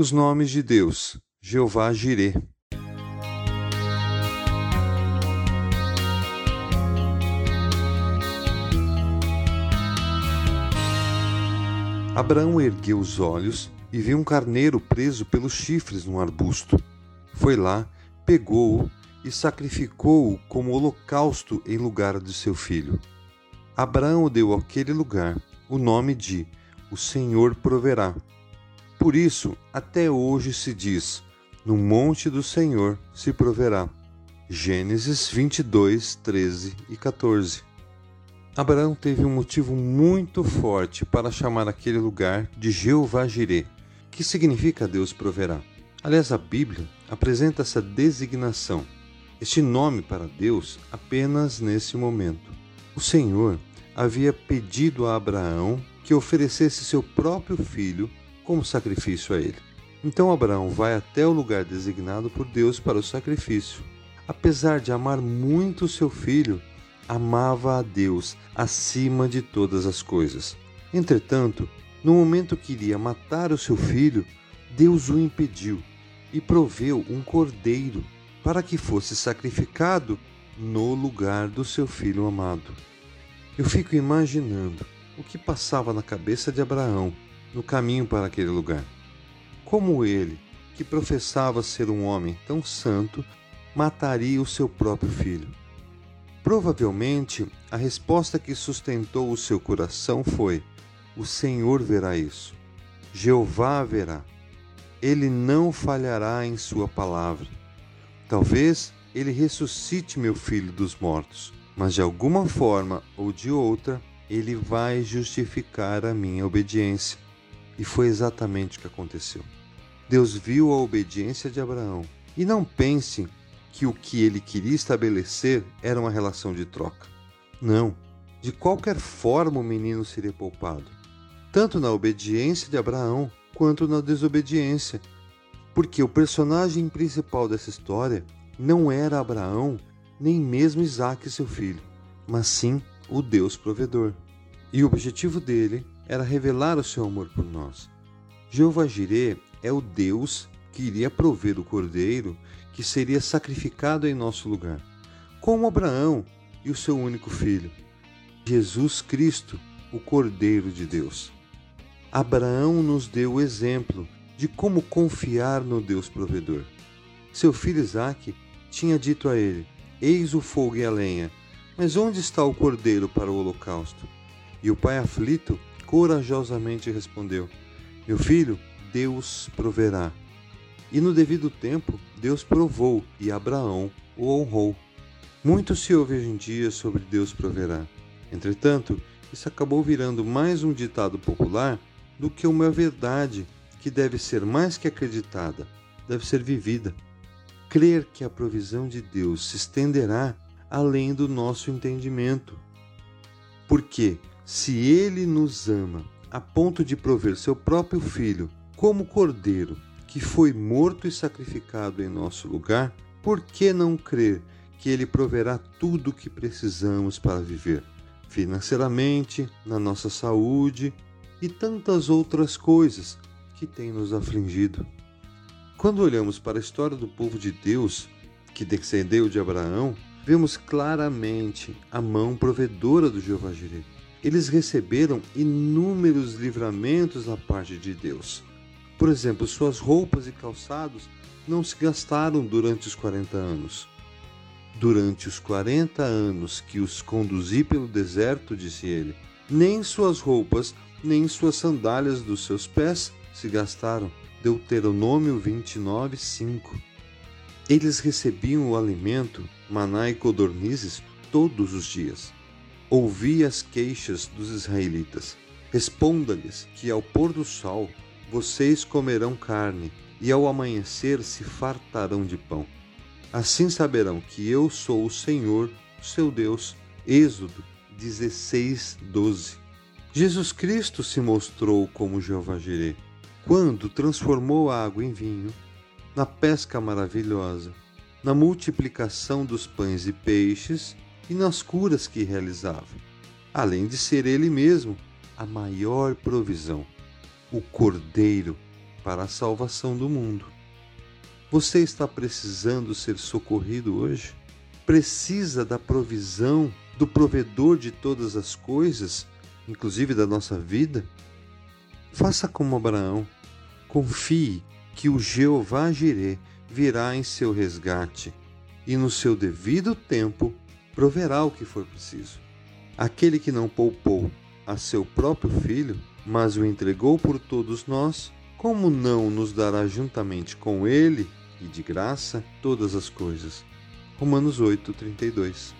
Os nomes de Deus: Jeová Jireh. Abraão ergueu os olhos e viu um carneiro preso pelos chifres num arbusto. Foi lá, pegou-o e sacrificou-o como holocausto em lugar de seu filho. Abraão deu àquele lugar o nome de O Senhor proverá. Por isso, até hoje se diz: No monte do Senhor se proverá. Gênesis 22, 13 e 14. Abraão teve um motivo muito forte para chamar aquele lugar de Jeová Jireh, que significa Deus proverá. Aliás, a Bíblia apresenta essa designação, este nome para Deus apenas nesse momento. O Senhor havia pedido a Abraão que oferecesse seu próprio filho como sacrifício a ele. Então Abraão vai até o lugar designado por Deus para o sacrifício. Apesar de amar muito seu filho, amava a Deus acima de todas as coisas. Entretanto, no momento que iria matar o seu filho, Deus o impediu e proveu um cordeiro para que fosse sacrificado no lugar do seu filho amado. Eu fico imaginando o que passava na cabeça de Abraão no caminho para aquele lugar. Como ele, que professava ser um homem tão santo, mataria o seu próprio filho? Provavelmente, a resposta que sustentou o seu coração foi: O Senhor verá isso. Jeová verá. Ele não falhará em sua palavra. Talvez ele ressuscite meu filho dos mortos, mas de alguma forma ou de outra, ele vai justificar a minha obediência. E foi exatamente o que aconteceu. Deus viu a obediência de Abraão. E não pense que o que ele queria estabelecer era uma relação de troca. Não. De qualquer forma o menino seria poupado, tanto na obediência de Abraão quanto na desobediência, porque o personagem principal dessa história não era Abraão, nem mesmo Isaac, seu filho, mas sim o Deus provedor. E o objetivo dele era revelar o seu amor por nós. Jeová Jireh é o Deus que iria prover o cordeiro que seria sacrificado em nosso lugar, como Abraão e o seu único filho, Jesus Cristo, o Cordeiro de Deus. Abraão nos deu o exemplo de como confiar no Deus provedor. Seu filho Isaque tinha dito a ele: Eis o fogo e a lenha, mas onde está o cordeiro para o holocausto? E o pai aflito corajosamente respondeu: Meu filho, Deus proverá. E no devido tempo, Deus provou e Abraão o honrou. Muito se ouve hoje em dia sobre Deus proverá. Entretanto, isso acabou virando mais um ditado popular do que uma verdade que deve ser mais que acreditada, deve ser vivida. Crer que a provisão de Deus se estenderá além do nosso entendimento. Porque, se Ele nos ama a ponto de prover seu próprio Filho como cordeiro que foi morto e sacrificado em nosso lugar, por que não crer que Ele proverá tudo o que precisamos para viver? Financeiramente, na nossa saúde e tantas outras coisas que têm nos afligido. Quando olhamos para a história do povo de Deus, que descendeu de Abraão, vemos claramente a mão provedora do Jeová Jireh. Eles receberam inúmeros livramentos da parte de Deus. Por exemplo, suas roupas e calçados não se gastaram durante os 40 anos. Durante os 40 anos que os conduzi pelo deserto, disse ele, nem suas roupas, nem suas sandálias dos seus pés se gastaram. Deuteronômio 29, 5. Eles recebiam o alimento, maná e codornizes, todos os dias. Ouvi as queixas dos israelitas. Responda-lhes que ao pôr do sol vocês comerão carne, e ao amanhecer se fartarão de pão. Assim saberão que eu sou o Senhor, seu Deus. Êxodo 16, 12. Jesus Cristo se mostrou como Jeová Jireh, quando transformou a água em vinho, na pesca maravilhosa, na multiplicação dos pães e peixes e nas curas que realizava, além de ser ele mesmo a maior provisão o Cordeiro para a salvação do mundo. Você está precisando ser socorrido hoje? Precisa da provisão do provedor de todas as coisas, inclusive da nossa vida? Faça como Abraão. Confie que o Jeová Jireh virá em seu resgate e no seu devido tempo proverá o que for preciso. Aquele que não poupou a seu próprio filho, mas o entregou por todos nós, como não nos dará juntamente com ele e de graça todas as coisas? Romanos 8, 32.